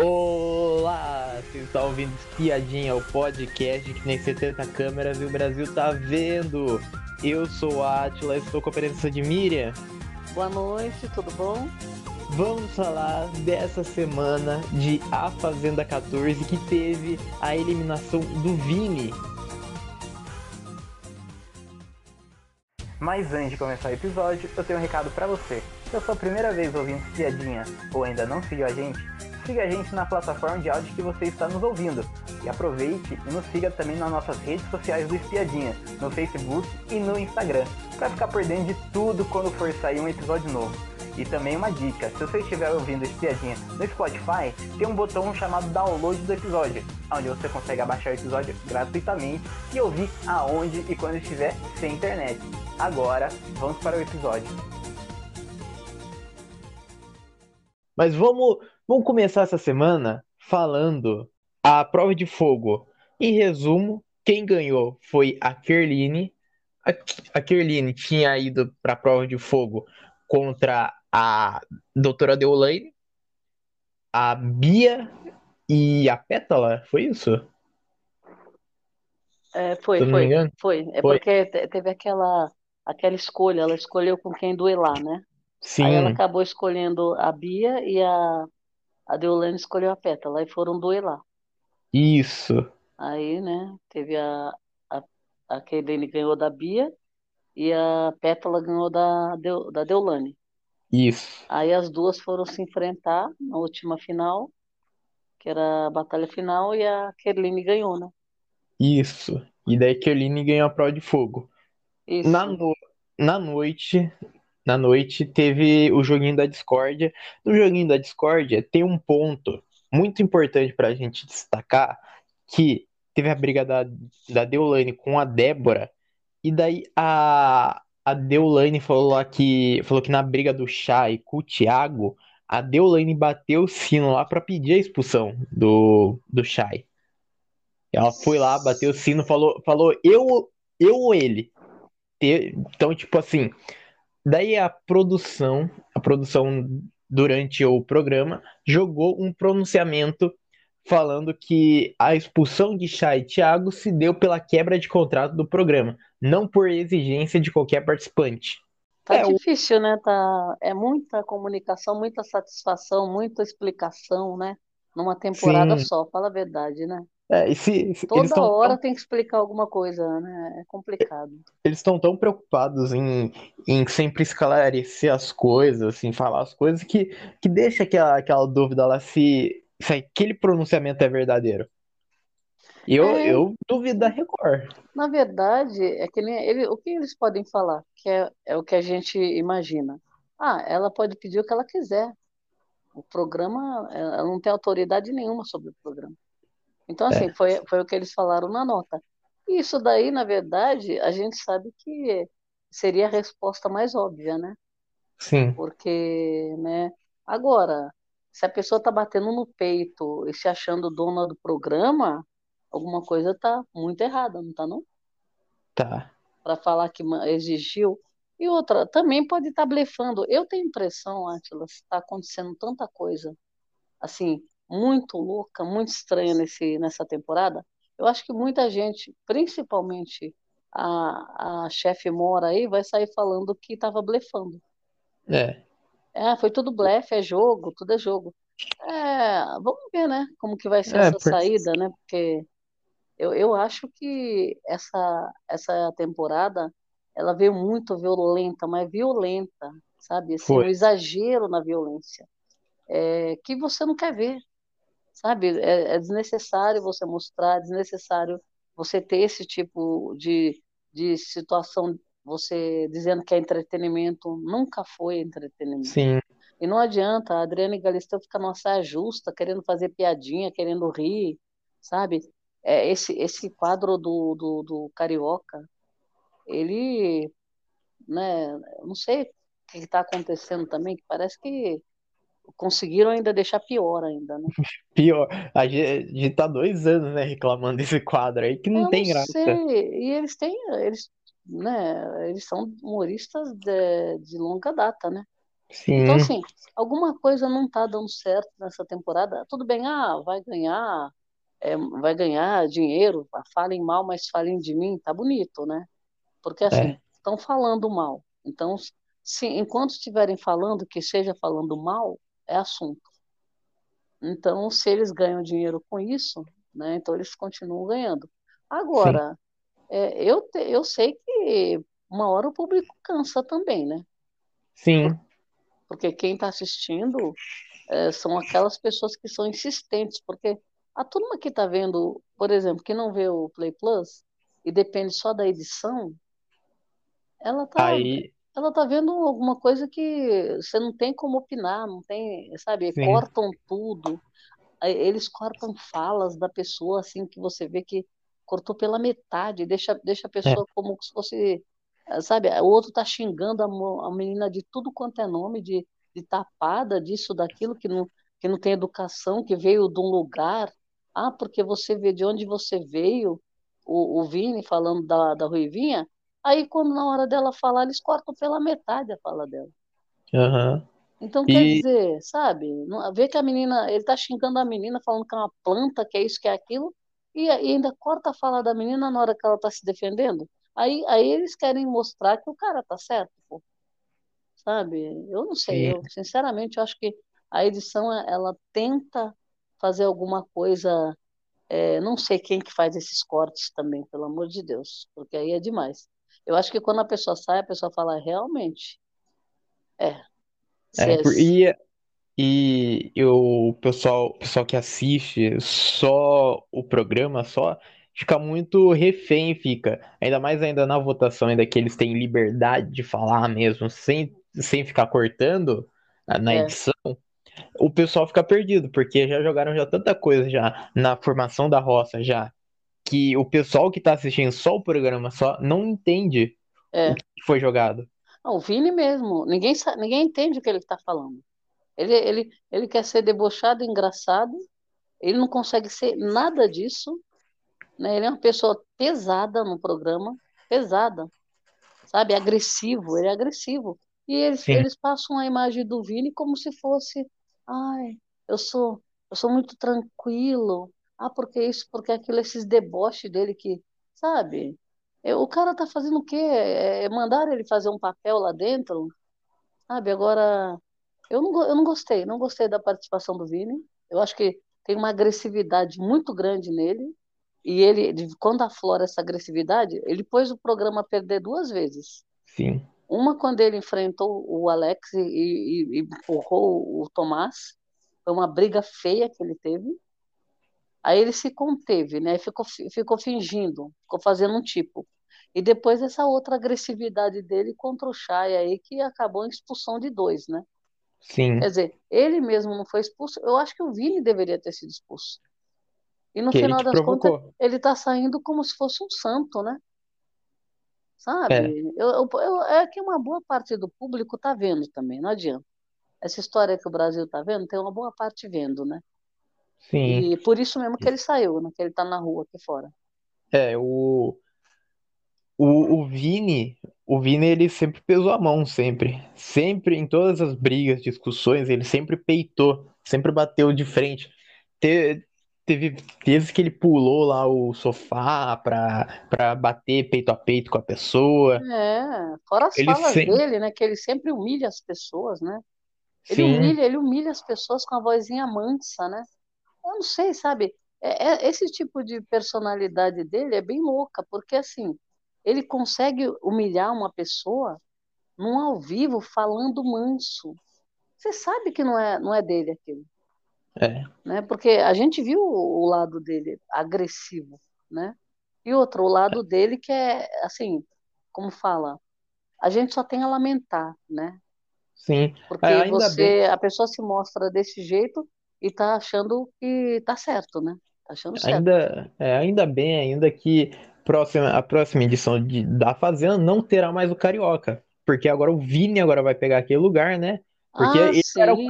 Olá, você está ouvindo Espiadinha, o podcast que nem 70 câmeras e o Brasil tá vendo. Eu sou o Atila, estou com a presença de Miriam. Boa noite, tudo bom? Vamos falar dessa semana de A Fazenda 14 que teve a eliminação do Vini. Mas antes de começar o episódio, eu tenho um recado para você. Se é a sua primeira vez ouvindo Espiadinha ou ainda não seguiu a gente, siga a gente na plataforma de áudio que você está nos ouvindo. E aproveite e nos siga também nas nossas redes sociais do Espiadinha, no Facebook e no Instagram, para ficar por dentro de tudo quando for sair um episódio novo. E também uma dica, se você estiver ouvindo Espiadinha no Spotify, tem um botão chamado download do episódio, onde você consegue abaixar o episódio gratuitamente e ouvir aonde e quando estiver sem internet. Agora, vamos para o episódio. Mas vamos, vamos começar essa semana falando a prova de fogo. Em resumo, quem ganhou foi a Kerline. A, a Kerline tinha ido para a prova de fogo contra a doutora Deolaine, a Bia e a Pétala, foi isso? É, foi, foi, foi. É foi. porque teve aquela, aquela escolha, ela escolheu com quem duelar, né? Sim. Aí ela acabou escolhendo a Bia e a, a Deolane escolheu a Pétala e foram duelar. Isso. Aí, né, teve a, a, a Keilene ganhou da Bia e a Pétala ganhou da, da Deolane. Isso. Aí as duas foram se enfrentar na última final, que era a batalha final, e a Kerline ganhou, né? Isso. E daí a Kerline ganhou a prova de fogo. Isso. Na, no... na noite, na noite teve o joguinho da discórdia. No joguinho da discórdia tem um ponto muito importante para a gente destacar que teve a briga da, da Deolane com a Débora e daí a, a Deolane falou lá que falou que na briga do Chá e com o Thiago a Deolane bateu o sino lá para pedir a expulsão do, do Shai. Ela foi lá, bateu o sino, falou, falou eu, eu ou ele. Então, tipo assim, Daí a produção, a produção durante o programa, jogou um pronunciamento falando que a expulsão de Chay e Thiago se deu pela quebra de contrato do programa, não por exigência de qualquer participante. Tá é, difícil, o... né? Tá... É muita comunicação, muita satisfação, muita explicação, né? Numa temporada Sim. só, fala a verdade, né? É, se, se Toda hora tão... tem que explicar alguma coisa, né? É complicado. Eles estão tão preocupados em, em sempre esclarecer as coisas, assim, falar as coisas, que, que deixa aquela, aquela dúvida lá se, se aquele pronunciamento é verdadeiro. Eu, é... eu duvido da Record. Na verdade, é que nem ele, o que eles podem falar, que é, é o que a gente imagina. Ah, ela pode pedir o que ela quiser. O programa, ela não tem autoridade nenhuma sobre o programa. Então, assim, é. foi, foi o que eles falaram na nota. E isso daí, na verdade, a gente sabe que seria a resposta mais óbvia, né? Sim. Porque, né? Agora, se a pessoa está batendo no peito e se achando dona do programa, alguma coisa está muito errada, não está não? Tá. Para falar que exigiu. E outra, também pode estar tá blefando. Eu tenho impressão, Atila, está acontecendo tanta coisa, assim, muito louca, muito estranha nesse, nessa temporada. Eu acho que muita gente, principalmente a, a chefe Mora aí, vai sair falando que estava blefando. É. É, foi tudo blefe, é jogo, tudo é jogo. É, vamos ver, né, como que vai ser é, essa por... saída, né, porque eu, eu acho que essa, essa temporada, ela veio muito violenta, mas violenta, sabe, assim, um exagero na violência, é, que você não quer ver, sabe? É, é desnecessário você mostrar, é desnecessário você ter esse tipo de, de situação, você dizendo que é entretenimento, nunca foi entretenimento. Sim. E não adianta, a Adriane Galisteu fica numa saia justa, querendo fazer piadinha, querendo rir, sabe? É, esse, esse quadro do, do, do Carioca, ele, né, não sei o que está acontecendo também, que parece que conseguiram ainda deixar pior ainda, né? Pior. A gente tá dois anos, né, reclamando desse quadro aí que não Eu tem não graça. Sei. E eles têm, eles, né, eles são humoristas de, de longa data, né? Então, Sim, assim, alguma coisa não está dando certo nessa temporada. Tudo bem, ah, vai ganhar, é, vai ganhar dinheiro, falem mal, mas falem de mim, tá bonito, né? Porque, assim, é, estão falando mal. Então, se, enquanto estiverem falando, que seja falando mal, é assunto. Então, se eles ganham dinheiro com isso, né, então eles continuam ganhando. Agora, é, eu, te- eu sei que uma hora o público cansa também, né? Sim. Porque quem está assistindo é, são aquelas pessoas que são insistentes, porque a turma que está vendo, por exemplo, que não vê o Play Plus e depende só da edição, ela tá, Aí, ela tá vendo alguma coisa que você não tem como opinar, não tem, sabe? sim, Cortam tudo. Eles cortam falas da pessoa, assim, que você vê que cortou pela metade, deixa, deixa a é, pessoa como se fosse, eh, sabe? O outro tá xingando a, a menina de tudo quanto é nome, de, de tapada, disso, daquilo, que não, que não tem educação, que veio de um lugar. Ah, porque você vê de onde você veio, o, o Vini falando da, da Ruivinha. Aí, quando na hora dela falar, eles cortam pela metade a fala dela. aham. Então, quer E, dizer, sabe, vê que a menina, ele tá xingando a menina, falando que é uma planta, que é isso, que é aquilo, e, ainda corta a fala da menina na hora que ela tá se defendendo. Aí, aí eles querem mostrar que o cara tá certo, pô, sabe? Eu não sei, eu sinceramente eu acho que a edição, ela tenta fazer alguma coisa, é, não sei quem que faz esses cortes também, pelo amor de Deus, porque aí é demais. Eu acho que quando a pessoa sai, a pessoa fala, realmente, é, é, é, e, e eu, o pessoal, pessoal que assiste só o programa, só, fica muito refém, fica. Ainda mais ainda na votação, ainda que eles têm liberdade de falar mesmo, sem, sem ficar cortando na na é, edição. o pessoal fica perdido, porque já jogaram já tanta coisa já na formação da roça já, que o pessoal que tá assistindo só o programa só não entende o é. que foi jogado. Ah, o Vini mesmo, ninguém, sa- ninguém entende o que ele está falando. Ele, ele, ele quer ser debochado, engraçado, ele não consegue ser nada disso, né? Ele é uma pessoa pesada no programa, pesada, sabe? Agressivo, ele é agressivo. E eles, Sim, eles passam a imagem do Vini como se fosse, ai, eu sou, eu sou muito tranquilo, ah, porque isso, porque aquilo, esses deboches dele que, sabe? O cara tá fazendo o quê? É, é mandar ele fazer um papel lá dentro, sabe? Agora, eu não, eu não gostei, não gostei da participação do Vini. Eu acho que tem uma agressividade muito grande nele. E ele, quando aflora essa agressividade, ele pôs o programa a perder duas vezes. sim, Uma quando ele enfrentou o Alex e, e- e empurrou o Tomás. Foi uma briga feia que ele teve. Aí ele se conteve, né? Ficou, fi- ficou fingindo, ficou fazendo um tipo. E depois essa outra agressividade dele contra o Chay aí, que acabou em expulsão de dois, né? Quer sim. dizer, ele mesmo não foi expulso. Eu acho que o Vini deveria ter sido expulso. E no Que final das contas, provocou. ele tá saindo como se fosse um santo, né? É, Sabe? Eu, eu, eu- é que uma boa parte do público tá vendo também, não adianta. Essa história que o Brasil tá vendo, tem uma boa parte vendo, né? Sim. E por isso mesmo que ele saiu, né? Que ele tá na rua aqui fora. É, o, o, o Vini, o Vini ele sempre pesou a mão, sempre. Sempre, em todas as brigas, discussões, ele sempre peitou, sempre bateu de frente. Te- Teve vezes que ele pulou lá o sofá pra, pra bater peito a peito com a pessoa. É, fora as Ele falas sempre. dele, né? Que ele sempre humilha as pessoas, né? Ele Sim, humilha, ele humilha as pessoas com a vozinha mansa, né? Eu não sei, sabe? É, é- esse tipo de personalidade dele é bem louca, porque assim, ele consegue humilhar uma pessoa num ao vivo falando manso. Você sabe que não é, não é dele aquilo, é, né? Porque a gente viu o, lado dele agressivo, né? E outro, o lado dele que é, assim, como fala, a gente só tem a lamentar, né? sim. É, Porque bem, você, a pessoa se mostra desse jeito e tá achando que tá certo, né? Tá achando certo. ainda, é, ainda bem ainda que próxima, a próxima edição de, da Fazenda não terá mais o Carioca. Porque agora o Vini agora vai pegar aquele lugar, né? Porque Ah, ele, era o,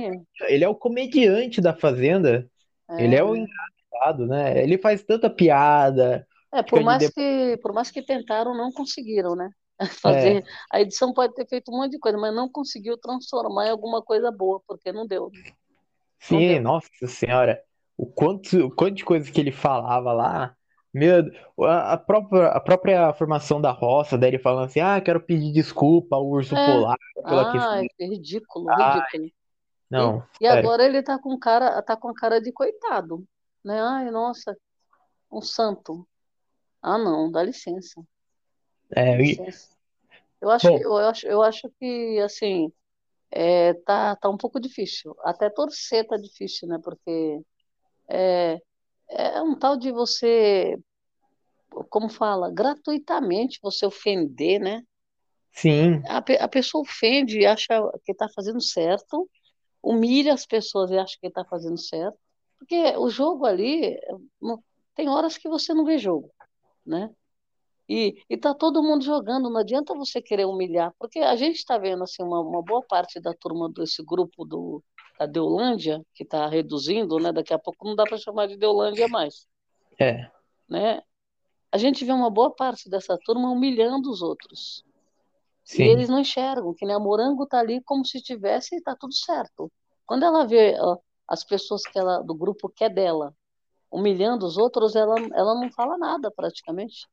ele é o comediante da Fazenda. Ele é o É, engraçado, né? Ele faz tanta piada, é, por fica de mais que, por mais que tentaram, não conseguiram, né? fazer. É. A edição pode ter feito um monte de coisa, mas não conseguiu transformar em alguma coisa boa, porque não deu. Sim, não nossa senhora. O quanto, o quanto de coisa que ele falava lá. Meu, a, própria, a própria formação da roça, daí ele falando assim: ah, quero pedir desculpa ao urso é. polar pela ah, que é ridículo, ridículo. Não, e, agora ele tá com cara, tá com cara de coitado, né? Ai, nossa, um santo. Ah, não, dá licença. É, dá licença. Eu acho, Bom, eu acho, eu acho que assim é, tá, tá um pouco difícil. Até torcer tá difícil, né? Porque é, é um tal de você, como fala, gratuitamente você ofender, né? Sim. A, a pessoa ofende e acha que está fazendo certo, humilha as pessoas e acha que está fazendo certo. Porque o jogo ali, tem horas que você não vê jogo, né? E, está todo mundo jogando, não adianta você querer humilhar, porque a gente está vendo assim, uma, uma boa parte da turma desse grupo do, da Deolândia, que está reduzindo, né? Daqui a pouco não dá para chamar de Deolândia mais. É. Né? A gente vê uma boa parte dessa turma humilhando os outros. Sim. E eles não enxergam, que nem a Morango está ali como se tivesse e está tudo certo. Quando ela vê ó, as pessoas que ela, do grupo que é dela humilhando os outros, ela, ela não fala nada praticamente.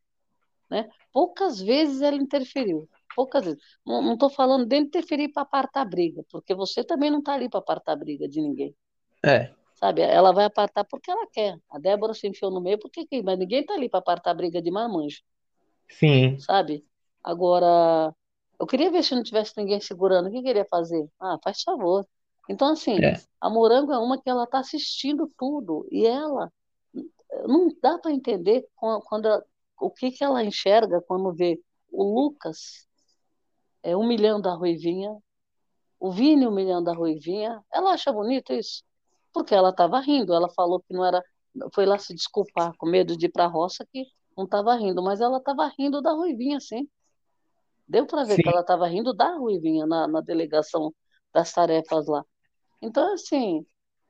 Né? Poucas vezes ela interferiu, poucas vezes. Não estou falando de interferir para apartar a briga, porque você também não está ali para apartar a briga de ninguém. É. Sabe, ela vai apartar porque ela quer. A Débora se enfiou no meio porque mas ninguém está ali para apartar a briga de marmanjo. Sim. Sabe? Agora, eu queria ver se não tivesse ninguém segurando. O que queria fazer? Ah, faz favor. Então, assim, é. a Morango é uma que ela está assistindo tudo e ela não dá para entender quando ela, o que, que ela enxerga quando vê o Lucas é, humilhando a Ruivinha, o Vini humilhando a Ruivinha. Ela acha bonito isso? Porque ela estava rindo, ela falou que não era. Foi lá se desculpar com medo de ir para a roça que não estava rindo, mas ela estava rindo da Ruivinha, sim. Deu para ver sim. que ela estava rindo da Ruivinha na, na delegação das tarefas lá. Então, assim,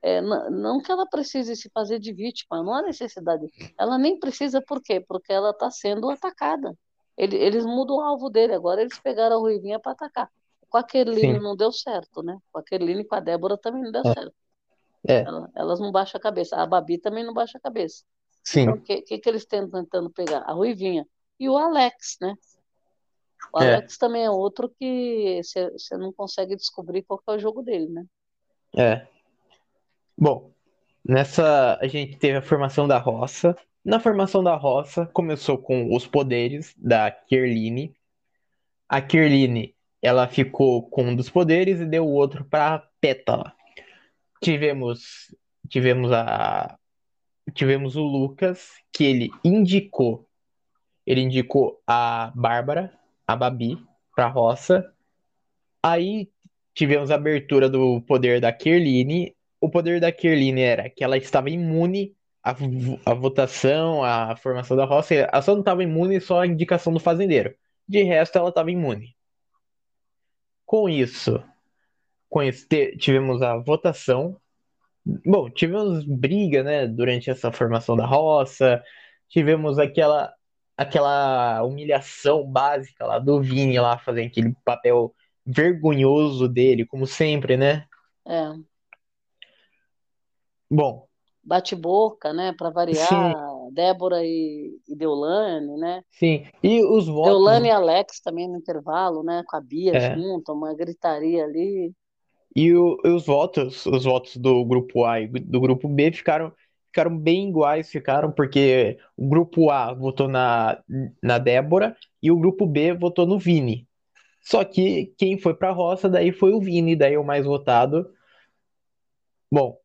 é, não que ela precise se fazer de vítima, não há necessidade. Ela nem precisa, por quê? Porque ela está sendo atacada. Ele, eles mudam o alvo dele, agora eles pegaram a Ruivinha para atacar. Com a Kerline não deu certo, né? Com a Kerline e com a Débora também não deu é. certo. É. elas não baixam a cabeça. A Babi também não baixa a cabeça. Sim. Então, o que, que, que, eles estão tentando pegar? A Ruivinha. E o Alex, né? O é. Alex também é outro que você não consegue descobrir qual é o jogo dele, né? É. Bom, nessa a gente teve a formação da roça. Na formação da roça, começou com os poderes da Kirline. A Kirline, ela ficou com um dos poderes e deu o outro para Pétala. Tivemos tivemos a tivemos o Lucas, que ele indicou ele indicou a Bárbara, a Babi para roça. Aí tivemos a abertura do poder da Kirline o poder da Kirline era que ela estava imune à, à votação, à formação da roça. Ela só não estava imune só à indicação do fazendeiro. De resto, ela estava imune. Com isso, com isso tivemos a votação. Bom, tivemos briga, né, durante essa formação da roça. Tivemos aquela aquela humilhação básica lá do Vini lá fazendo aquele papel vergonhoso dele, como sempre, né? É. Bom. Bate-boca, né? Para variar, sim. Débora e, e Deolane, né? Sim. E os votos. Deolane e Alex também no intervalo, né? Com a Bia é. junto, uma gritaria ali. E o, os votos, os votos do grupo A e do grupo B ficaram, ficaram bem iguais, ficaram, porque o grupo A votou na, na Débora e o grupo B votou no Vini. Só que quem foi pra roça daí foi o Vini, daí o mais votado. Bom,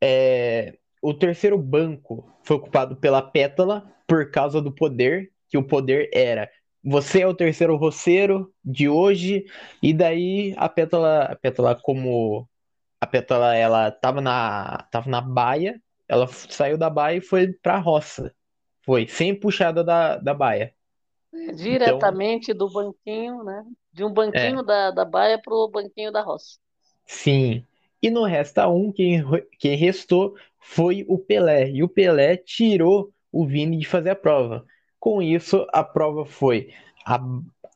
é, o terceiro banco foi ocupado pela Pétala por causa do poder, que o poder era você é o terceiro roceiro de hoje, e daí a Pétala, a Pétala como a Pétala ela tava na, tava na baia, ela saiu da baia e foi pra roça. Foi, sem puxada da, da baia. Diretamente então, do banquinho, né? De um banquinho é, da, da baia pro banquinho da roça. Sim. E no Resta 1, quem, quem restou foi o Pelé. E o Pelé tirou o Vini de fazer a prova. Com isso, a prova foi a,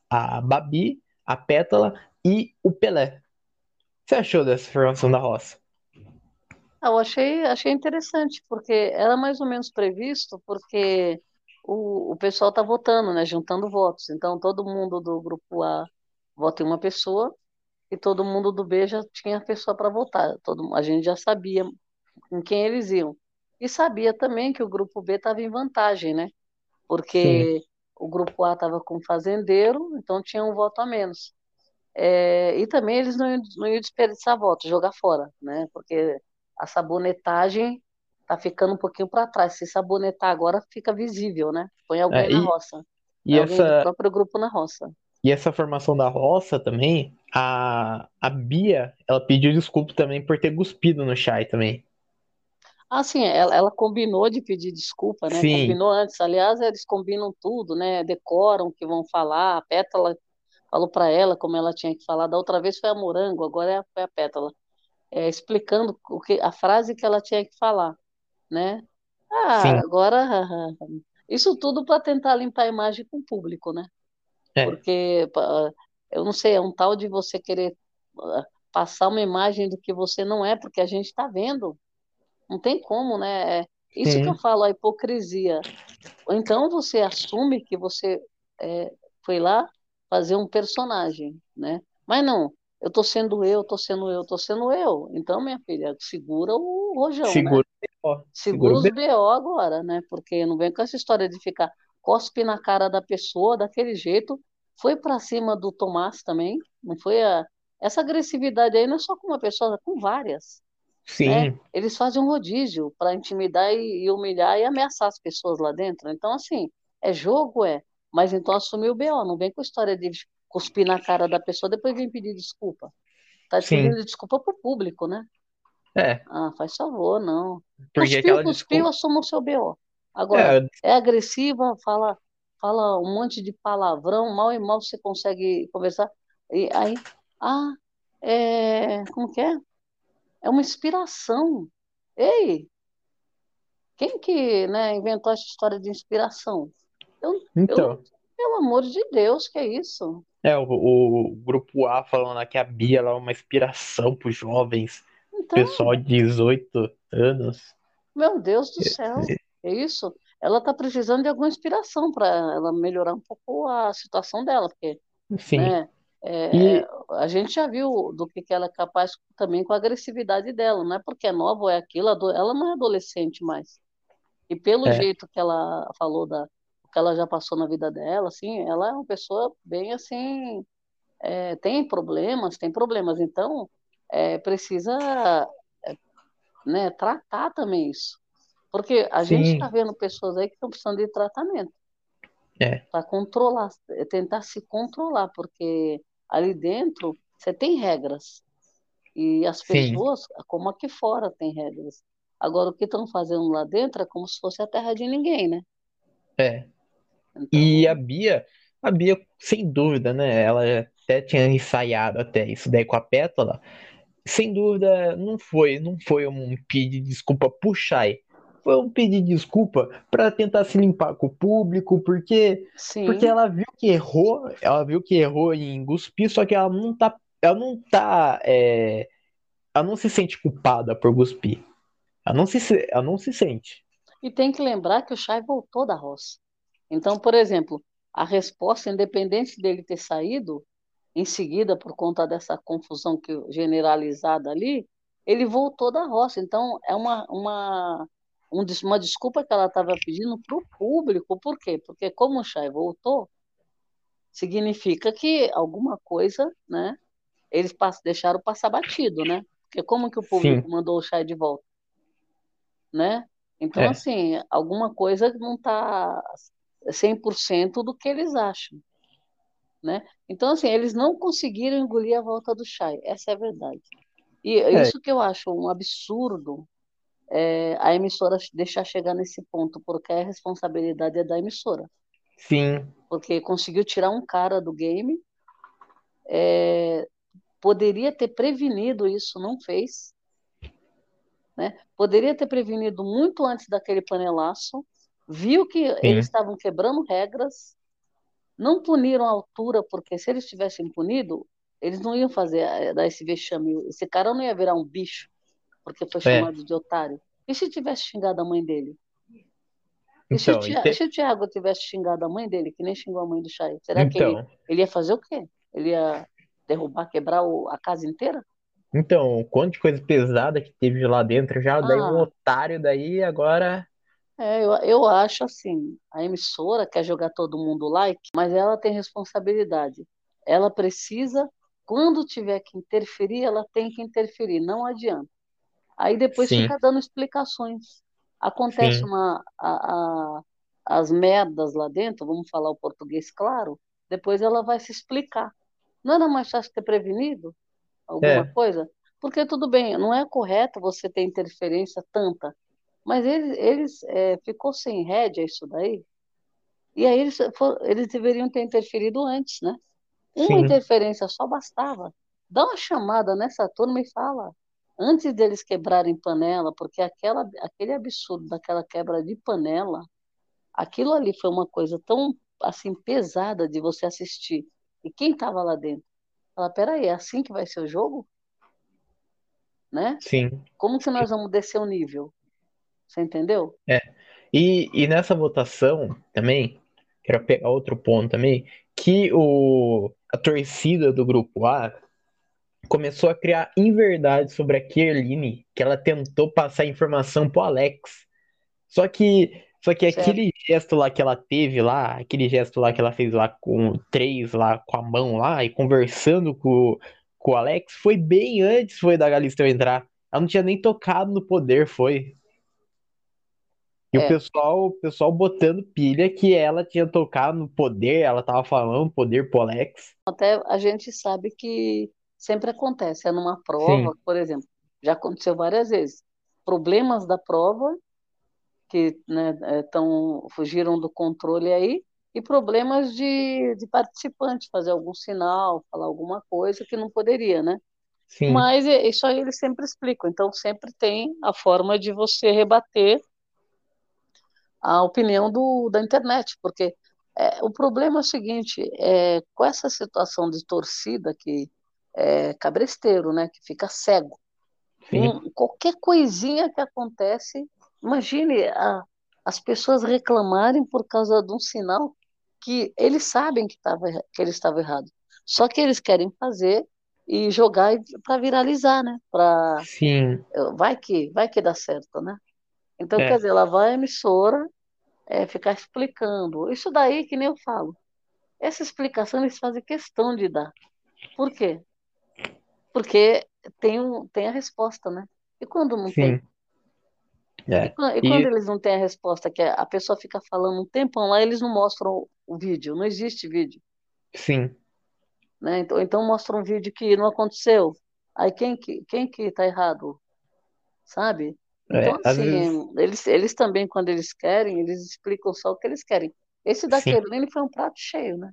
a Babi, a Pétala e o Pelé. Você achou dessa formação da roça? Ah, eu achei, achei interessante, porque era mais ou menos previsto, porque o, o pessoal está votando, né, juntando votos. Então, todo mundo do grupo A vota em uma pessoa e todo mundo do B já tinha pessoa para votar. Todo, a gente já sabia com quem eles iam. E sabia também que o grupo B estava em vantagem, né? Porque Sim. o grupo A estava com fazendeiro, então tinha um voto a menos. É, e também eles não, não iam desperdiçar voto, jogar fora, né? Porque a sabonetagem tá ficando um pouquinho para trás. Se sabonetar agora, fica visível, né? Põe alguém é, e, na roça. E alguém essa... do próprio grupo na roça. E essa formação da roça também, a, a Bia, ela pediu desculpa também por ter cuspido no Chai também. Ah, sim, ela, ela combinou de pedir desculpa, né? Sim. Combinou antes. Aliás, eles combinam tudo, né? Decoram o que vão falar. A Pétala falou para ela como ela tinha que falar. Da outra vez foi a Morango, agora é a, foi a Pétala é, explicando o que, a frase que ela tinha que falar, né? Ah, Sim. agora isso tudo para tentar limpar a imagem com o público, né? É. Porque eu não sei, é um tal de você querer ah, passar uma imagem do que você não é, porque a gente está vendo. Não tem como, né? É isso Sim. que eu falo, a hipocrisia. Então você assume que você é, foi lá fazer um personagem, né? Mas não, eu tô sendo eu, tô sendo eu, tô sendo eu. Então, minha filha, segura o rojão, segura né? O. Segura, segura os BO agora, né? Porque não vem com essa história de ficar cospe na cara da pessoa daquele jeito. Foi para cima do Tomás também, não foi a essa agressividade aí não é só com uma pessoa, é com várias. Sim. Né? Eles fazem um rodízio para intimidar e, e, humilhar e ameaçar as pessoas lá dentro. Então, assim, é jogo, é. Mas então assumir o BO, não vem com história de cuspir na cara da pessoa, depois vem pedir desculpa. Tá pedindo desculpa pro público, né? É. Ah, faz favor, não. Porque cuspiu, cuspiu, desculpa... assuma o seu BO. Agora, é, é agressiva, fala, fala um monte de palavrão, mal e mal você consegue conversar. E aí, ah, é, como que é? É uma inspiração. Ei, quem que né, inventou essa história de inspiração? Eu, então. Eu, pelo amor de Deus, que é isso? É, o, o grupo A falando que a Bia é uma inspiração para os jovens, então, pessoal de 18 anos. Meu Deus do céu, é isso? Ela está precisando de alguma inspiração para ela melhorar um pouco a situação dela, porque Sim. Né, é, e... a gente já viu do que, que ela é capaz também com a agressividade dela, não é porque é nova ou é aquilo, ela não é adolescente mais. E pelo é. jeito que ela falou da, que ela já passou na vida dela, assim, ela é uma pessoa bem assim, é, tem problemas, tem problemas, então é, precisa é, né, tratar também isso. Porque a Sim. gente está vendo pessoas aí que estão precisando de tratamento. É. Para controlar, tentar se controlar, porque ali dentro você tem regras. E as pessoas, Sim. como aqui fora, tem regras. Agora, o que estão fazendo lá dentro é como se fosse a terra de ninguém, né? É. Então... E a Bia, a Bia, sem dúvida, né? Ela até tinha ensaiado até isso daí com a Pétala. Sem dúvida, não foi, não foi um pedido de desculpa pro Um pedido de desculpa para tentar se limpar com o público, porque Sim. porque ela viu que errou, ela viu que errou em cuspir, só que ela não tá, ela não tá, é, ela não se sente culpada por cuspir. Ela não se, ela não se sente. E tem que lembrar que o Shai voltou da roça. Então, por exemplo, a resposta, independente dele ter saído em seguida por conta dessa confusão que generalizada ali, ele voltou da roça. Então, é uma, uma, uma desculpa que ela estava pedindo para o público. Por quê? Porque como o Chay voltou, significa que alguma coisa, né? Eles deixaram passar batido, né? Porque como que o público Sim. mandou o Chay de volta? Né? Então, é. assim, alguma coisa não está 100% do que eles acham. Né? Então, assim, eles não conseguiram engolir a volta do Chay, essa é a verdade. E é. isso que eu acho um absurdo é, a emissora deixar chegar nesse ponto, porque a responsabilidade é da emissora. Sim. Porque conseguiu tirar um cara do game, é, poderia ter prevenido isso, não fez. Né? Poderia ter prevenido muito antes daquele panelaço, viu que Sim. eles estavam quebrando regras, Não puniram a altura, porque se eles tivessem punido, eles não iam fazer eh, dar esse vexame. Esse cara não ia virar um bicho, porque foi é. chamado é. de otário. E se tivesse xingado a mãe dele? E então, se, o Thiago, te... se o Thiago tivesse xingado a mãe dele, que nem xingou a mãe do Chay, será então... que ele, então. ele ia fazer o quê? Ele ia derrubar, quebrar o, a casa inteira? Então, quanto de coisa pesada que teve lá dentro, já ah. daí um otário daí, agora é, eu, eu acho assim, a emissora quer jogar todo mundo like, mas ela tem responsabilidade. Ela precisa, quando tiver que interferir, ela tem que interferir, não adianta. Aí depois Sim. fica dando explicações. Acontece Sim. uma a, a, as merdas lá dentro, vamos falar o português claro, depois ela vai se explicar. Não era mais fácil ter prevenido alguma é. coisa? Porque tudo bem, não é correto você ter interferência tanta, mas eles, eles é, ficou sem rédea isso daí. E aí eles, for, eles deveriam ter interferido antes, né? Uma Sim. interferência só bastava. Dá uma chamada nessa turma e fala. Antes deles quebrarem panela, porque aquela, aquele absurdo daquela quebra de panela, aquilo ali foi uma coisa tão assim pesada de você assistir. E quem estava lá dentro? Fala, peraí, é assim que vai ser o jogo? Né? Sim. Como que nós vamos descer o nível? Você entendeu? É. E, e nessa votação também, quero pegar outro ponto também, que o, a torcida do grupo A começou a criar inverdades sobre a Kierline, que ela tentou passar informação pro Alex. Só que só que certo. aquele gesto lá que ela teve lá, aquele gesto lá que ela fez lá com três lá com a mão lá e conversando com, com o Alex, foi bem antes foi da Galisteu entrar. Ela não tinha nem tocado no poder, foi. E é. o pessoal, o pessoal botando pilha que ela tinha tocado no poder, ela tava falando poder pro Alex. Até a gente sabe que sempre acontece, é numa prova, Sim. por exemplo, já aconteceu várias vezes. Problemas da prova que né, é, tão, fugiram do controle aí, e problemas de, de participante, fazer algum sinal, falar alguma coisa que não poderia, né? Sim. Mas isso aí eles sempre explicam, então sempre tem a forma de você rebater a opinião do, da internet, porque é, o problema é o seguinte, é, com essa situação de torcida que é cabresteiro, né, que fica cego, um, qualquer coisinha que acontece, imagine a, as pessoas reclamarem por causa de um sinal que eles sabem que, tava, que ele estava errado, só que eles querem fazer e jogar para viralizar, né? Para vai que vai que dá certo, né? Então, é. quer dizer, ela vai à emissora é, ficar explicando. Isso daí que nem eu falo. Essa explicação eles fazem questão de dar. Por quê? Porque tem, um, tem a resposta, né? E quando não Sim. tem? É. E, quando, e quando eles não têm a resposta, que a pessoa fica falando um tempão lá, eles não mostram o vídeo, não existe vídeo. Sim. Né? Então, então mostra um vídeo que não aconteceu. Aí quem que, quem que tá errado? Sabe? É, então, é, assim, vezes... eles, eles também, quando eles querem, eles explicam só o que eles querem. Esse da Kerline foi um prato cheio, né?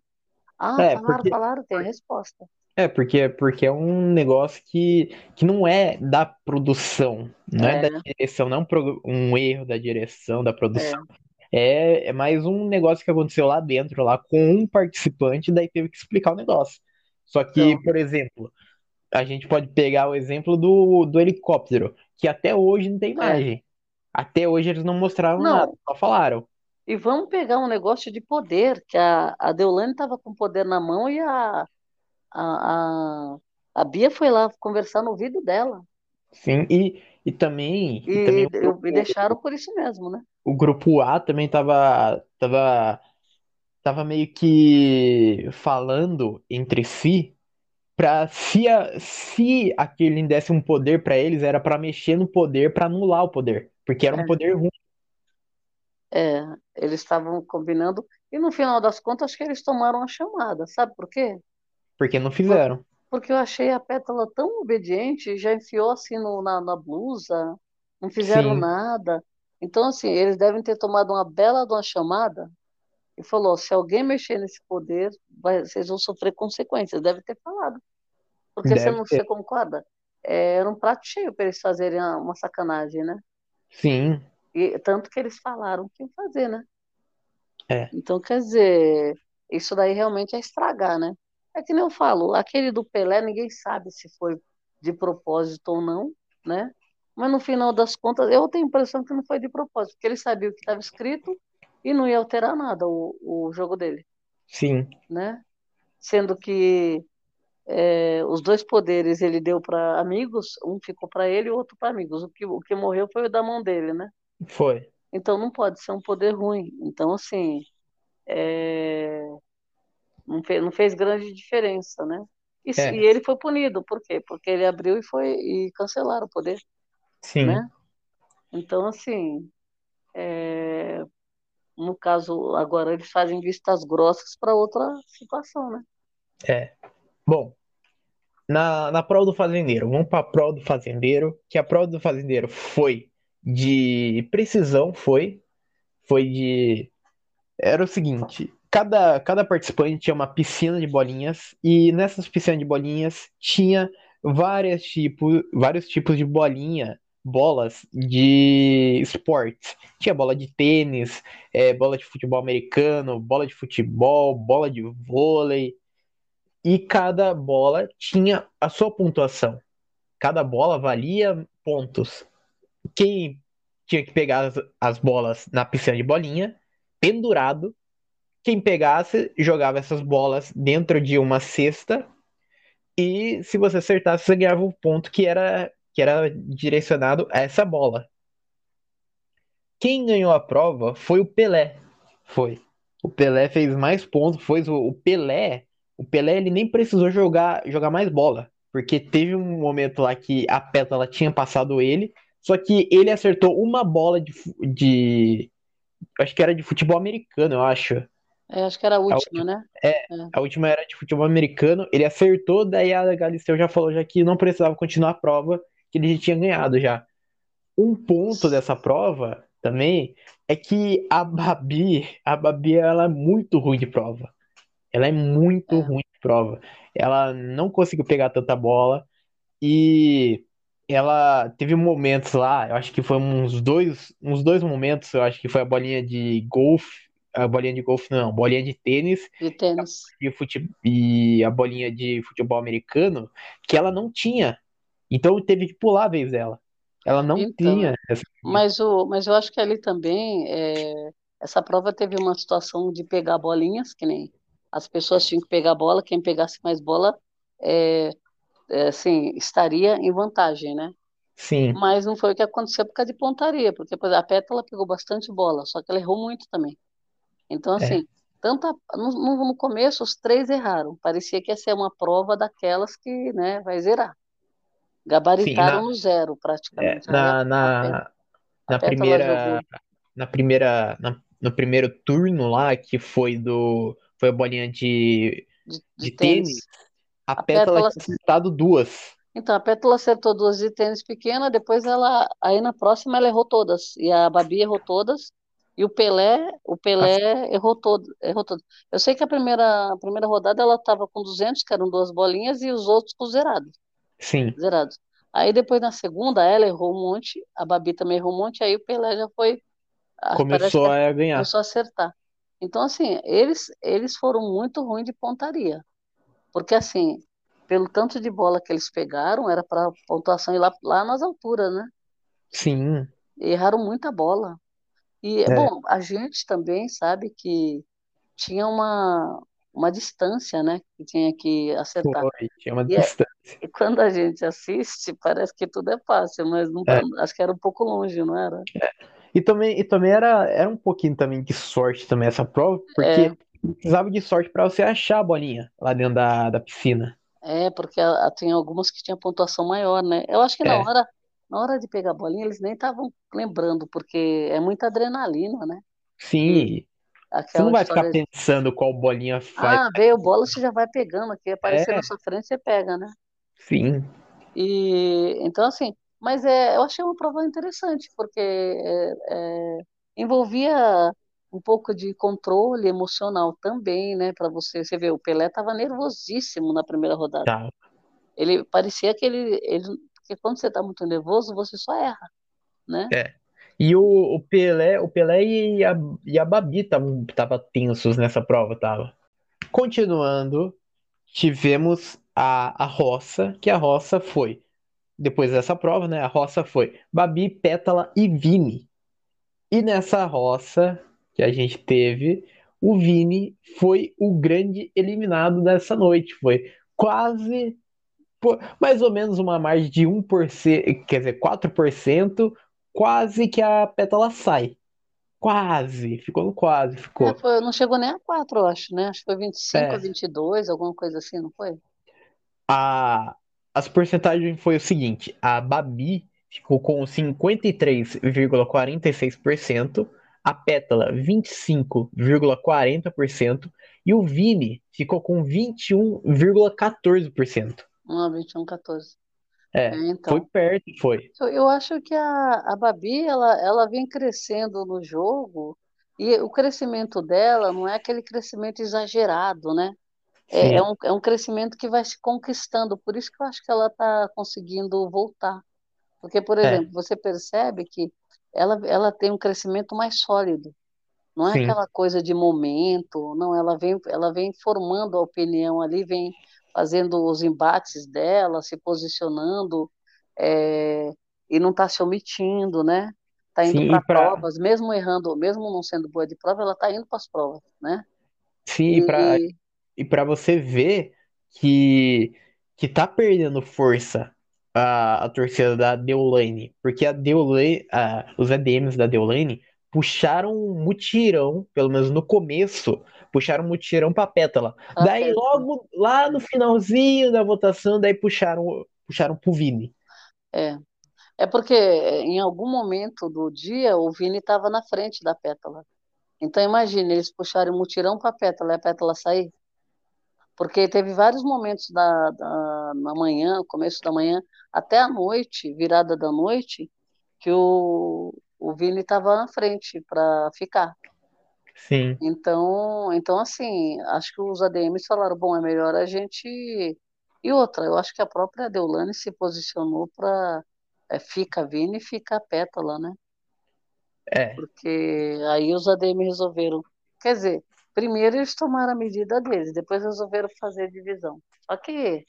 Ah, é, falaram, porque... falaram, tem a resposta. É, porque, porque é um negócio que, que não é da produção, não é, é da direção, não é um, um, erro da direção, da produção. É. é. É, mais um negócio que aconteceu lá dentro, lá com um participante, daí teve que explicar o negócio. Só que, então... por exemplo, a gente pode pegar o exemplo do, do helicóptero, que até hoje não tem é. imagem. É. Até hoje eles não mostraram não. nada, só falaram. E vamos pegar um negócio de poder, que a, a Deolane estava com poder na mão e a, a, a, a, Bia foi lá conversar no ouvido dela. Sim, e, e também. E, e também o, deixaram por isso mesmo, né? O grupo A também estava tava, tava meio que falando entre si para se, se aquele desse um poder para eles, era para mexer no poder, para anular o poder, porque era um é. poder ruim. É, eles estavam combinando, e no final das contas, acho que eles tomaram a chamada, sabe por quê? Porque não fizeram. Porque, eu achei a Pétala tão obediente, já enfiou assim no, na, na blusa, não fizeram Sim. nada. Então, assim, eles devem ter tomado uma bela de uma chamada e falou: se alguém mexer nesse poder, vai, vocês vão sofrer consequências. Deve ter falado. Porque Deve você não você concorda? É, era um prato cheio para eles fazerem uma sacanagem, né? Sim. E, tanto que eles falaram que iam fazer, né? É. Então, quer dizer, isso daí realmente é estragar, né? É que nem eu falo, aquele do Pelé, ninguém sabe se foi de propósito ou não, né? Mas no final das contas, eu tenho a impressão que não foi de propósito, porque ele sabia o que estava escrito e não ia alterar nada o, o jogo dele. Sim. Né? Sendo que é, os dois poderes ele deu para amigos, um ficou para ele e o outro para amigos. O que, o que morreu foi o da mão dele, né? Foi. Então não pode ser um poder ruim. Então, assim, é, não, fez, não fez grande diferença, né? E, é. e, ele foi punido, por quê? Porque ele abriu e foi e cancelaram o poder. Sim. Né? Então, assim, é, no caso, agora eles fazem vistas grossas para outra situação, né? É. Bom, na, na prova do fazendeiro, vamos para a prova do fazendeiro, que a prova do fazendeiro foi de precisão, foi, foi de, era o seguinte, cada, cada participante tinha uma piscina de bolinhas e nessas piscinas de bolinhas tinha várias tipos, vários tipos de bolinha, bolas de esportes. Tinha bola de tênis, é, bola de futebol americano, bola de futebol, bola de vôlei. E cada bola tinha a sua pontuação. Cada bola valia pontos. Quem tinha que pegar as, as bolas na piscina de bolinha, pendurado, quem pegasse jogava essas bolas dentro de uma cesta e se você acertasse você ganhava um ponto que era que era direcionado a essa bola. Quem ganhou a prova foi o Pelé. Foi. O Pelé fez mais pontos, foi o Pelé. O Pelé ele nem precisou jogar jogar mais bola, porque teve um momento lá que a pétala tinha passado ele, só que ele acertou uma bola de, de acho que era de futebol americano, eu acho. É, acho que era a última, a última né? É, é, a última era de futebol americano. Ele acertou, daí a Galisteu já falou já que não precisava continuar a prova, que ele já tinha ganhado já. Um ponto dessa prova também é que a Babi, a Babi ela é muito ruim de prova. Ela é muito é. ruim de prova. Ela não conseguiu pegar tanta bola e ela teve momentos lá, eu acho que foi uns dois, uns dois momentos, eu acho que foi a bolinha de golfe a bolinha de golfe não, bolinha de tênis, de tênis. E, fute... e a bolinha de futebol americano, que ela não tinha. Então teve que pular a vez dela. Ela não então, tinha. Essa... Mas, o, mas eu acho que ali também, é, essa prova teve uma situação de pegar bolinhas, que nem as pessoas tinham que pegar bola, quem pegasse mais bola, é, é, assim, estaria em vantagem, né? Sim. Mas não foi o que aconteceu por causa de pontaria, porque exemplo, a Pétala pegou bastante bola, só que ela errou muito também. Então, é. assim, é. no, no, começo os três erraram. Parecia que ia ser uma prova daquelas que né, vai zerar. Gabaritaram Sim, na, no zero, praticamente. É, na, na, na primeira. Na primeira. Na, no primeiro turno lá, que foi do. Foi a bolinha de, de, de, de tênis, tênis, a, a Pétala, Pétala tinha acertado duas. Então, a Pétala acertou duas de tênis pequena, depois ela, aí na próxima ela errou todas, e a Babi errou todas, e o Pelé, o Pelé errou todo, errou todo. Eu sei que a primeira, a primeira rodada ela estava com 200, que eram duas bolinhas, e os outros com zerados. Sim. Zerados. Aí depois na segunda, ela errou um monte, a Babi também errou um monte, aí o Pelé já foi. Começou a ganhar. Começou a acertar. Então, assim, eles, eles foram muito ruins de pontaria. Porque, assim, pelo tanto de bola que eles pegaram, era para pontuação ir lá, lá nas alturas, né? Sim. Erraram muita bola. E, é. bom, a gente também sabe que tinha uma, uma distância, né? Que tinha que acertar. Foi, tinha uma e distância. É, e quando a gente assiste, parece que tudo é fácil, mas não, é. acho que era um pouco longe, não era? É. E também, e também era, era um pouquinho também de sorte também essa prova, porque é. precisava de sorte para você achar a bolinha lá dentro da, da piscina. É, porque a, a, tem algumas que tinham pontuação maior, né? Eu acho que na é. hora na hora de pegar a bolinha, eles nem estavam lembrando, porque é muita adrenalina, né? Sim. Você não vai ficar de... pensando qual bolinha faz. Ah, veio bola, você já vai pegando aqui, aparecer é. na sua frente, você pega, né? Sim. E então, assim, mas é, eu achei uma prova interessante, porque é, é, envolvia um pouco de controle emocional também, né? Para você, você vê, o Pelé estava nervosíssimo na primeira rodada. Tá. Ele parecia que ele, ele porque quando você está muito nervoso, você só erra, né? É. E o, o Pelé, o Pelé e a, e a Babi estavam tava tensos nessa prova, tava. Continuando, tivemos a, a roça, que a roça foi, depois dessa prova, né? A roça foi Babi, Pétala e Vini. E nessa roça que a gente teve, o Vini foi o grande eliminado dessa noite. Foi quase, mais ou menos uma margem de 1%, quer dizer, 4%, quase que a Pétala sai. Quase, ficou no quase, ficou. É, foi, não chegou nem a 4, eu acho, né? Acho que foi 25 é. a 22, alguma coisa assim, não foi? A, as porcentagens foi o seguinte: a Babi ficou com 53,46%, a Pétala 25,40% e o Vini ficou com 21,14%. Ah, 21, 14. É, é, então, foi perto, foi. Eu acho que a, a Babi, ela, ela vem crescendo no jogo e o crescimento dela não é aquele crescimento exagerado, né? É, é, um, é um crescimento que vai se conquistando, por isso que eu acho que ela está conseguindo voltar. Porque, por é. exemplo, é. você percebe que ela, ela tem um crescimento mais sólido. Não é Sim. aquela coisa de momento, não, ela vem, ela vem formando a opinião ali, vem fazendo os embates dela, se posicionando é, e não está se omitindo, né? Está indo para pra... provas, mesmo errando, mesmo não sendo boa de prova, ela está indo para as provas, né? Sim, e para você ver que que tá perdendo força a, a torcida da Deolane, porque a Deolane, a, os ADMs da Deolane puxaram um mutirão, pelo menos no começo, puxaram um mutirão pra Pétala. Ah, daí, logo lá no finalzinho da votação, daí puxaram, puxaram pro Vini. É. É porque em algum momento do dia o Vini estava na frente da Pétala. Então imagine, eles puxaram o mutirão para a Pétala e a Pétala sair. Porque teve vários momentos da, da, na manhã, começo da manhã, até a noite, virada da noite, que o, o Vini estava na frente para ficar. Sim. Então, então, assim, acho que os ADMs falaram, bom, é melhor a gente. E outra, eu acho que a própria Deulane se posicionou para é, fica Vini e fica a Pétala, né? É. Porque aí os ADM resolveram. Quer dizer, primeiro eles tomaram a medida deles, depois resolveram fazer a divisão. Só que,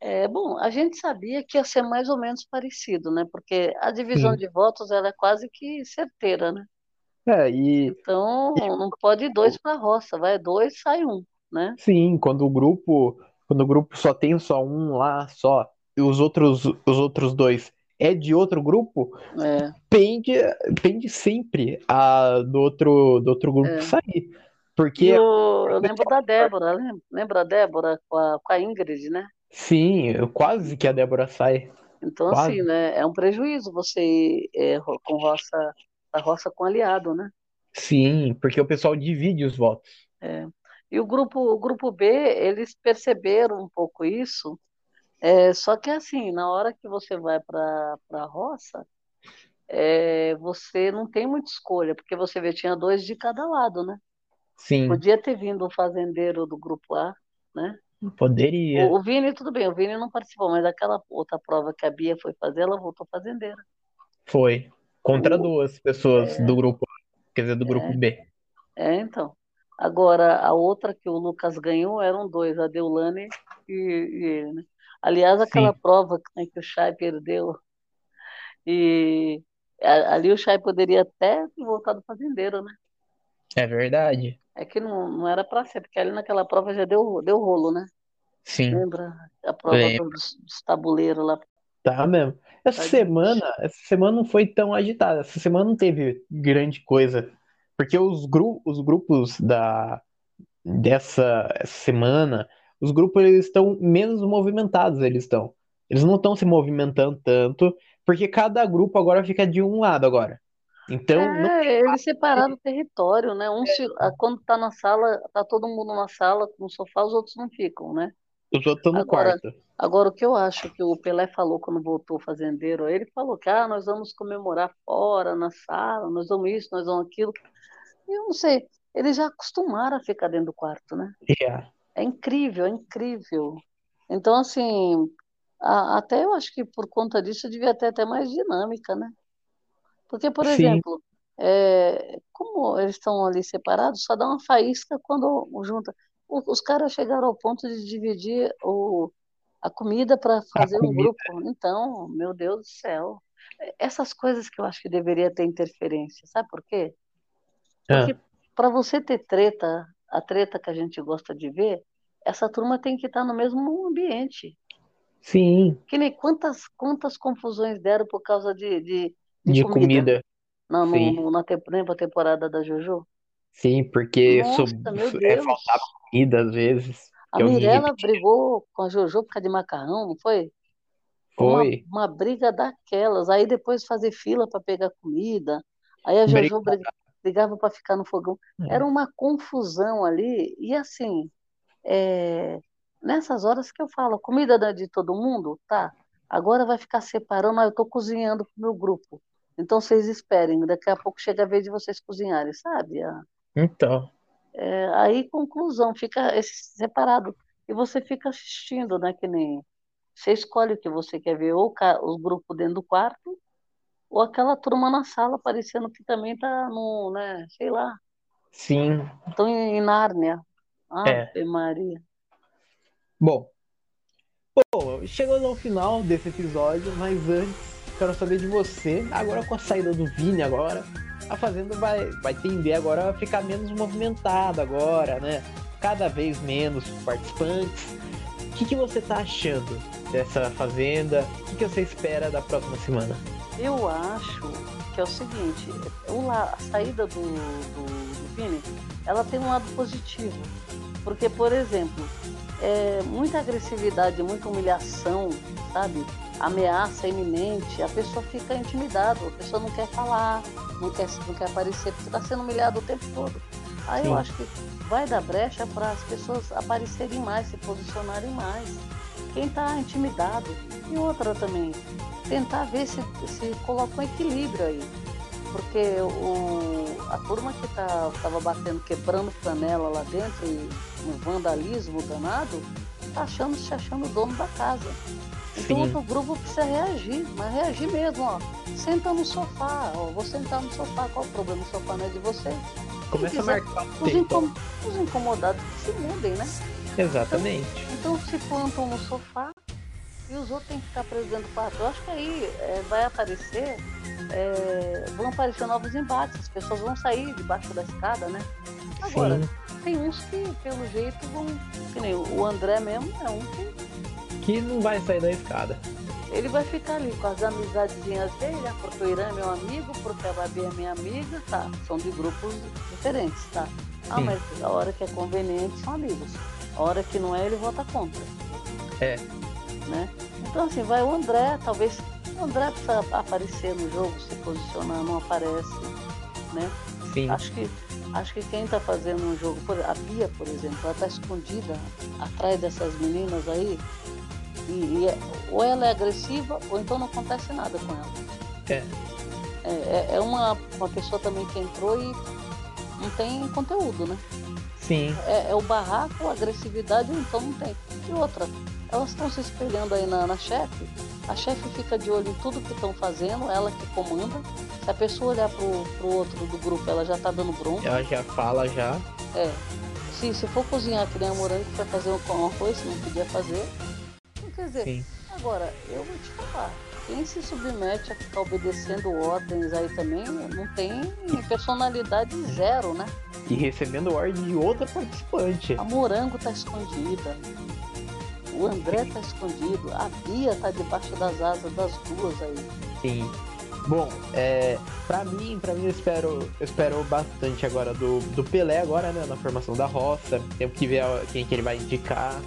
é, bom, a gente sabia que ia ser mais ou menos parecido, né? Porque a divisão Sim. de votos ela é quase que certeira, né? É, e. Então, não pode ir dois para a roça, vai dois, sai um, né? Sim, quando o grupo. Quando o grupo só tem só um lá, só, e os outros, os outros dois é de outro grupo, é. pende, pende sempre a, do, outro, do outro grupo é. sair. Porque. Eu, eu lembro da Débora, lembra, lembra da Débora com a, com a Ingrid, né? Sim, quase que a Débora sai. Então, quase. assim, né? É um prejuízo você é, com roça a roça com aliado, né? Sim, porque o pessoal divide os votos. É. E o grupo, o grupo B, eles perceberam um pouco isso, é, só que assim, na hora que você vai para a roça, é, você não tem muita escolha, porque você vê, tinha dois de cada lado, né? Sim. Podia ter vindo o fazendeiro do grupo A, né? Poderia. O, o Vini, tudo bem, o Vini não participou, mas aquela outra prova que a Bia foi fazer, ela voltou fazendeira. Foi. Contra duas pessoas é, do grupo quer dizer, do grupo é, B. É, então. Agora, a outra que o Lucas ganhou eram dois, a Deulane e, e ele, né? Aliás, aquela Sim. prova né, que o Chay perdeu, e ali o Chay poderia até ter voltado fazendeiro, né? É verdade. É que não, não era para ser, porque ali naquela prova já deu, deu rolo, né? Sim. Lembra? A prova dos, dos tabuleiros lá. Tá mesmo. Essa tá semana, essa semana não foi tão agitada. Essa semana não teve grande coisa. Porque os, gru os grupos da dessa semana, os grupos eles estão menos movimentados, eles estão. Eles não estão se movimentando tanto, porque cada grupo agora fica de um lado agora. Então, é, não... eles separaram o território, né? Um se, quando tá na sala, tá todo mundo na sala, no sofá, os outros não ficam, né? Os outros estão no agora, quarto. Agora, o que eu acho que o Pelé falou quando voltou fazendeiro, ele falou que ah, nós vamos comemorar fora, na sala, nós vamos isso, nós vamos aquilo. Eu não sei, eles já acostumaram a ficar dentro do quarto, né? Yeah. É incrível, é incrível. Então, assim, a, até eu acho que por conta disso devia ter até mais dinâmica, né? Porque, por Sim. exemplo, é, como eles estão ali separados, só dá uma faísca quando junta. os caras chegaram ao ponto de dividir o, a comida para fazer um grupo. Então, meu Deus do céu. Essas coisas que eu acho que deveria ter interferência. Sabe por quê? Porque é. para você ter treta, a treta que a gente gosta de ver, essa turma tem que estar no mesmo ambiente. Sim. Que nem quantas, quantas confusões deram por causa de, de, de, de comida. comida. Não, no, no, na temporada da Jojo. Sim, porque Nossa, sub, é, faltava comida às vezes. A Mirella brigou com a Jojo por causa de macarrão, não foi? Foi. Uma, uma briga daquelas. Aí depois fazer fila para pegar comida. Aí a Jojo Briga... brigava para ficar no fogão. É. Era uma confusão ali. E assim, é... nessas horas que eu falo, comida de todo mundo, tá. Agora vai ficar separando, eu estou cozinhando para o meu grupo. Então vocês esperem, daqui a pouco chega a vez de vocês cozinharem, sabe? Então. É, aí, conclusão, fica separado. E você fica assistindo, né? Que nem. Você escolhe o que você quer ver, ou os grupos dentro do quarto, ou aquela turma na sala, parecendo que também tá no, né? Sei lá. Sim. Estão em Nárnia. Ave é. Maria. Bom. Bom, chegamos ao final desse episódio, mas antes quero saber de você, agora com a saída do Vini agora, a Fazenda vai, vai tender agora a ficar menos movimentada agora, né? Cada vez menos participantes. O que, que você tá achando dessa Fazenda? O que, que você espera da próxima semana? Eu acho que é o seguinte, a saída do, do, do Vini, ela tem um lado positivo. Porque, por exemplo, é, muita agressividade, muita humilhação, sabe? Ameaça iminente, a pessoa fica intimidada, a pessoa não quer falar, não quer, não quer aparecer, porque está sendo humilhado o tempo todo. Aí Sim. eu acho que vai dar brecha para as pessoas aparecerem mais, se posicionarem mais. Quem está intimidado. E outra também, tentar ver se, se coloca um equilíbrio aí. Porque o, a turma que estava tá, batendo, quebrando panela lá dentro e um vandalismo danado, tá achando, se achando dono da casa. Então Sim. outro grupo precisa reagir, mas reagir mesmo, ó. Senta no sofá, ó. Vou sentar no sofá, qual o problema? O sofá não é de você. Começa quiser, a marcar os, incom os incomodados se mudem, né? Exatamente. Então, então se plantam no sofá e os outros têm que ficar presos dentro do quarto. Eu acho que aí é, vai aparecer, é, vão aparecer novos embates, as pessoas vão sair debaixo da escada, né? Agora, Sim. tem uns que, pelo jeito, vão. Que nem o André mesmo é um que que não vai sair da escada. Ele vai ficar ali com as amizadezinhas dele, né? porque o Irã é meu amigo, porque a Babi é minha amiga, tá? São de grupos diferentes, tá? Ah, mas a hora que é conveniente são amigos. A hora que não é, ele vota contra. É. Né? Então assim, vai o André, talvez o André precisa aparecer no jogo, se posicionar, não aparece, né? Sim. Acho que Acho que quem está fazendo um jogo, a Bia, por exemplo, ela está escondida atrás dessas meninas aí, e, e é, ou ela é agressiva, ou então não acontece nada com ela. É. É, é, é uma, uma pessoa também que entrou e não tem conteúdo, né? Sim. É, é o barraco, a agressividade, então não tem. E outra, elas estão se espelhando aí na, na chefe, a chefe fica de olho em tudo que estão fazendo, ela que comanda. Se a pessoa olhar pro, pro outro do grupo, ela já tá dando bronca. Ela já fala já. É. Se, se for cozinhar que nem a morango vai fazer um arroz, não podia fazer, Quer dizer, Sim. agora, eu vou te falar, quem se submete a ficar obedecendo ordens aí também não tem personalidade zero, né? E recebendo ordem de outra participante. A Morango tá escondida. O André tá escondido. A Bia tá debaixo das asas das duas aí. Sim. Bom, é, para mim, para mim eu espero, eu espero bastante agora do, do Pelé agora, né, na formação da roça. Temos que ver quem que ele vai indicar.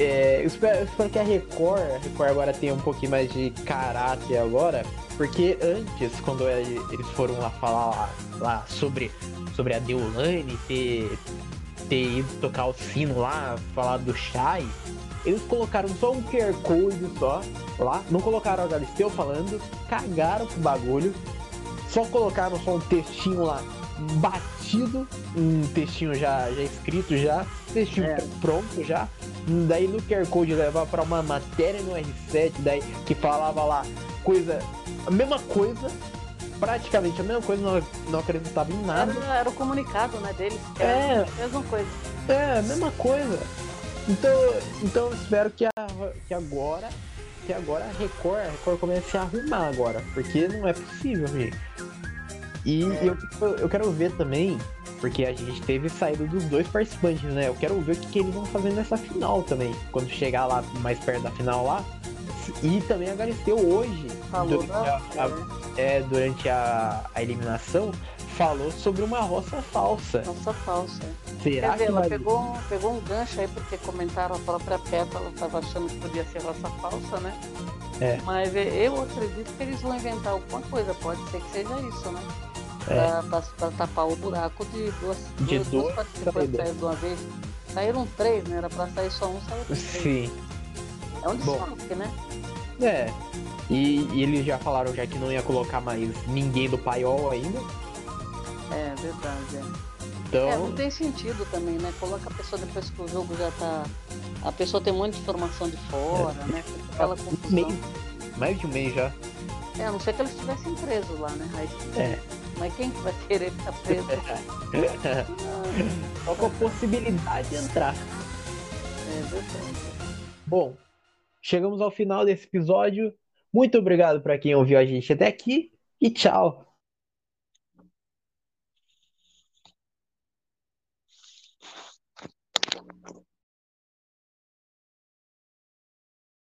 É, eu, espero, eu, espero, que a Record, a Record agora tenha um pouquinho mais de caráter agora, porque antes, quando eles foram lá falar lá, lá sobre, sobre a Deolane ter, ter ido tocar o sino lá, falar do Shai, eles colocaram só um QR Code só lá, não colocaram a Galisteu falando, cagaram pro bagulho, só colocaram só um textinho lá batido, um textinho já, já escrito já, textinho é. pronto já. Daí no QR Code levar para uma matéria no R7, daí que falava lá coisa, a mesma coisa, praticamente a mesma coisa, não, não acreditava em nada. Era, era o comunicado, né, deles. É. A mesma coisa. É, a mesma coisa. Então, então eu espero que, a, que agora que agora a Record, a Record comece a arrumar agora, porque não é possível, gente. E eu, eu quero ver também, porque a gente teve saída dos dois participantes, né? Eu quero ver o que, que eles vão fazer nessa final também, quando chegar lá mais perto da final lá. E também a Galisteu hoje, Falou durante, a, a, é, durante a, a eliminação, falou sobre uma roça falsa. Roça falsa. Será Quer dizer, que ela vai... pegou, pegou um gancho aí porque comentaram a própria Petra, ela estava achando que podia ser roça falsa, né? É. Mas eu acredito que eles vão inventar alguma coisa, pode ser que seja isso, né? É. Pra, pra tapar o buraco de duas, De duas, duas participantes saídas. de uma vez. Saíram três, né? Era pra sair só um, saiu três. Sim. É um desfalque, né? É. E, e eles já falaram já que não ia colocar mais ninguém do paiol ainda. É verdade, é. Então. É, não tem sentido também, né? Coloca a pessoa depois que o jogo já tá. A pessoa tem de informação de fora, né? Fica aquela confusão. mês, mais de um mês já. É, a não ser que eles estivessem presos lá, né? Aí, É. Mas quem que vai querer ficar preso? Só com a possibilidade de entrar. É verdade. Bom, chegamos ao final desse episódio. Muito obrigado para quem ouviu a gente até aqui e tchau.